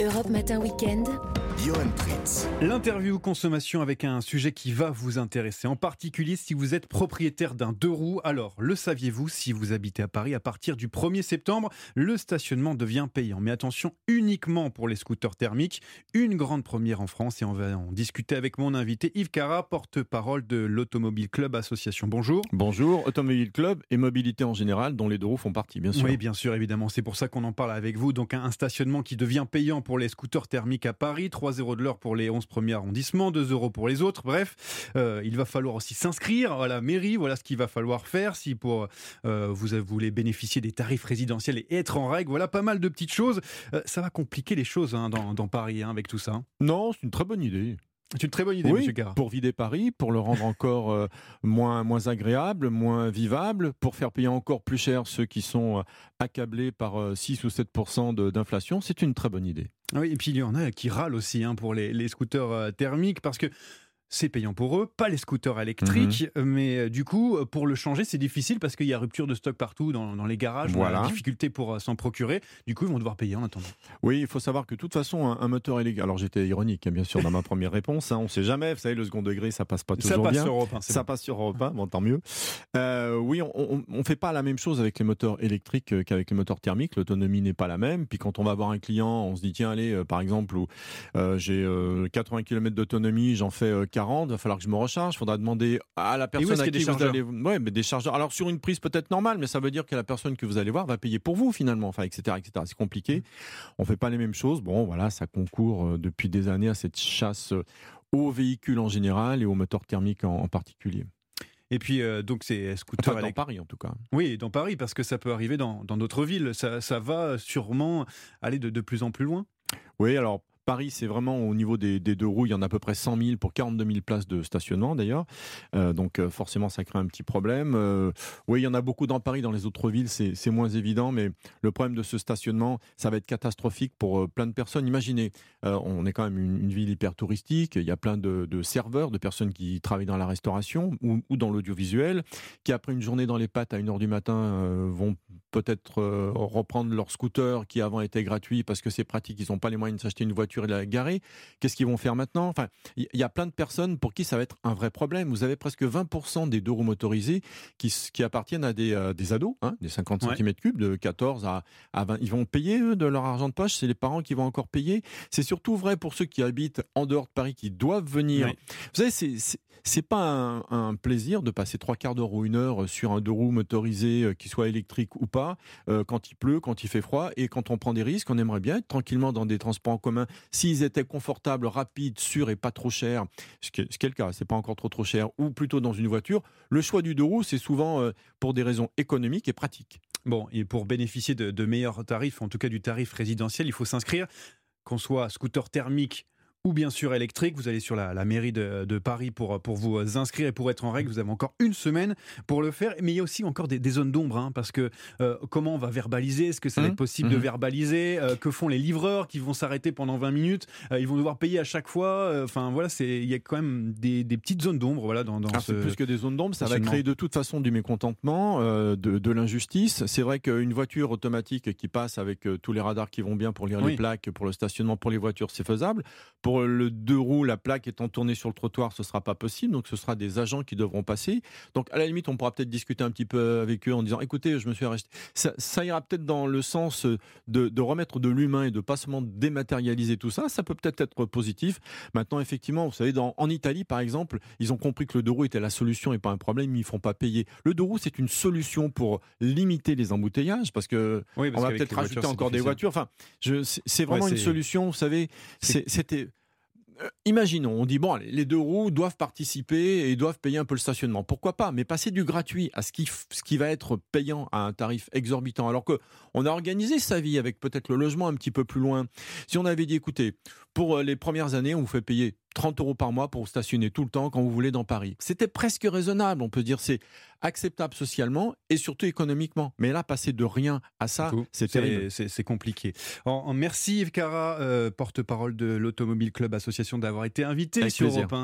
Europe Matin Weekend. Johan. L'interview consommation avec un sujet qui va vous intéresser, en particulier si vous êtes propriétaire d'un deux roues. Alors, le saviez-vous, si vous habitez à Paris, à partir du 1er septembre, le stationnement devient payant. Mais attention, uniquement pour les scooters thermiques, une grande première en France et on va en discuter avec mon invité Yves Cara, porte-parole de l'Automobile Club Association. Bonjour. Bonjour, Automobile Club et mobilité en général, dont les deux roues font partie, bien sûr. Oui, bien sûr, évidemment. C'est pour ça qu'on en parle avec vous. Donc, un, un stationnement qui devient payant pour les scooters thermiques à Paris, 3 euros de l'heure pour les 11 premiers arrondissements, 2 euros pour les autres. Bref, euh, il va falloir aussi s'inscrire à la mairie. Voilà ce qu'il va falloir faire si pour euh, vous voulez bénéficier des tarifs résidentiels et être en règle. Voilà pas mal de petites choses. Euh, ça va compliquer les choses hein, dans, dans, Paris hein, avec tout ça. Non, c'est une très bonne idée. C'est une très bonne idée, oui, Monsieur Gara. Pour vider Paris, pour le rendre encore euh, moins, moins agréable, moins vivable, pour faire payer encore plus cher ceux qui sont accablés par euh, 6 ou 7% d'inflation, c'est une très bonne idée. Oui, et puis il y en a qui râlent aussi hein, pour les, les scooters euh, thermiques parce que c'est payant pour eux, pas les scooters électriques, mmh. mais euh, du coup, pour le changer, c'est difficile parce qu'il y a rupture de stock partout dans, dans les garages, voilà. on a difficulté pour euh, s'en procurer. Du coup, ils vont devoir payer en attendant. Oui, il faut savoir que de toute façon, un, un moteur électrique. Alors j'étais ironique, hein, bien sûr, dans ma première réponse. Hein, on ne sait jamais. Vous savez, le second degré, ça passe pas toujours ça passe bien. Sur Europe 1, ça bon. passe sur Europe 1, bon, tant mieux. Euh, oui, on ne fait pas la même chose avec les moteurs électriques qu'avec les moteurs thermiques. L'autonomie n'est pas la même. Puis quand on va voir un client, on se dit tiens, allez, euh, par exemple, où euh, j'ai 80 km d'autonomie, j'en fais 40, il va falloir que je me recharge. Il faudra demander à la personne à qui vous allez. Ouais, mais des chargeurs. Alors sur une prise peut-être normale, mais ça veut dire que la personne que vous allez voir va payer pour vous finalement. Enfin, etc., etc. C'est compliqué. On fait pas les mêmes choses. Bon, voilà, ça concourt depuis des années à cette chasse aux véhicules en général et aux moteurs thermiques en, en particulier. Et puis, euh, donc, c'est scooter enfin, dans Paris, en tout cas. Oui, dans Paris, parce que ça peut arriver dans d'autres villes. Ça, ça, va sûrement aller de, de plus en plus loin. Oui, alors Paris, c'est vraiment au niveau des, deux roues, il y en a à peu près 100 000 pour 42 000 places de stationnement d'ailleurs. Euh, donc euh, forcément, ça crée un petit problème. Euh, oui, il y en a beaucoup dans Paris, dans les autres villes, c'est moins évident, mais le problème de ce stationnement, ça va être catastrophique pour plein de personnes. Imaginez, on est quand même une, ville hyper touristique, il y a plein de, serveurs, de personnes qui travaillent dans la restauration ou, ou dans l'audiovisuel, qui après une journée dans les pattes à 1h du matin vont peut-être reprendre leur scooter qui avant était gratuit parce que c'est pratique, ils n'ont pas les moyens de s'acheter une voiture et la garer. Qu'est-ce qu'ils vont faire maintenant? Enfin, il y a plein de personnes pour qui ça va être un vrai problème. Vous avez presque 20% des deux roues motorisées qui, qui appartiennent à des, euh, des ados, hein, des 50 ouais. cm3, de 14 à, à 20. Ils vont payer, eux, de leur argent de poche. C'est les parents qui vont encore payer. C'est surtout vrai pour ceux qui habitent en dehors de Paris, qui doivent venir. Vous savez, c'est c'est pas un, un, plaisir de passer trois quarts d'heure ou une heure sur un deux roues motorisé, euh, qui soit électrique ou pas, euh, quand il pleut, quand il fait froid, et quand on prend des risques, on aimerait bien être tranquillement dans des transports en commun. S'ils étaient confortables, rapides, sûrs et pas trop chers, ce qui est, le cas, c'est pas encore trop trop cher, ou plutôt dans une voiture, le choix du deux roues, c'est souvent euh, pour des raisons économiques et pratiques. Bon, et pour bénéficier de, de meilleurs tarifs, en tout cas du tarif résidentiel, il faut s'inscrire, qu'on soit scooter thermique ou bien sûr électrique. Vous allez sur la, la mairie de, de, Paris pour, pour vous inscrire et pour être en règle. Vous avez encore une semaine pour le faire. Mais il y a aussi encore des, des zones d'ombre, hein, parce que euh, comment on va verbaliser? Est-ce que ça va être possible mmh. de verbaliser? Euh, Que font les livreurs qui vont s'arrêter pendant 20 minutes? Euh, Ils vont devoir payer à chaque fois. Enfin voilà, il y a quand même des, des petites zones d'ombre voilà, dans, dans ah, ce... Plus que des zones d'ombre, ça va créer de toute façon du mécontentement, euh, de, de l'injustice. C'est vrai qu'une voiture automatique qui passe avec euh, tous les radars qui vont bien pour lire oui. les plaques, pour le stationnement, pour les voitures, c'est faisable. Pour le deux roues, la plaque étant tournée sur le trottoir, ce sera pas possible. Donc, ce sera des agents qui devront passer. Donc, à la limite, on pourra peut-être discuter un petit peu avec eux en disant, écoutez, je me suis arrêté. Ça, ça ira peut-être dans le sens de, de remettre de l'humain et de pas seulement dématérialiser tout ça. Ça peut peut-être être positif. Maintenant, effectivement, vous savez, dans, en Italie, par exemple, ils ont compris que le deux roues était la solution et pas un problème. Ils ne font pas payer. Le deux roues, c'est une solution pour limiter les embouteillages parce que oui, parce on va peut-être rajouter voitures, encore des voitures. Enfin, c'est vraiment Ouais, une solution. Vous savez, c'était imaginons, on dit bon, les deux roues doivent participer et doivent payer un peu le stationnement. Pourquoi pas? Mais passer du gratuit à ce qui, ce qui va être payant à un tarif exorbitant, alors que on a organisé sa vie avec peut-être le logement un petit peu plus loin. Si on avait dit, écoutez, pour euh, les premières années, on vous fait payer 30 euros par mois pour stationner tout le temps quand vous voulez dans Paris. C'était presque raisonnable, on peut dire, c'est acceptable socialement et surtout économiquement. Mais là, passer de rien à ça, c'est terrible. C'est compliqué. En, en, merci Yves Cara, euh, porte-parole de l'Automobile Club Association, d'avoir été invité Avec sur. Europe 1.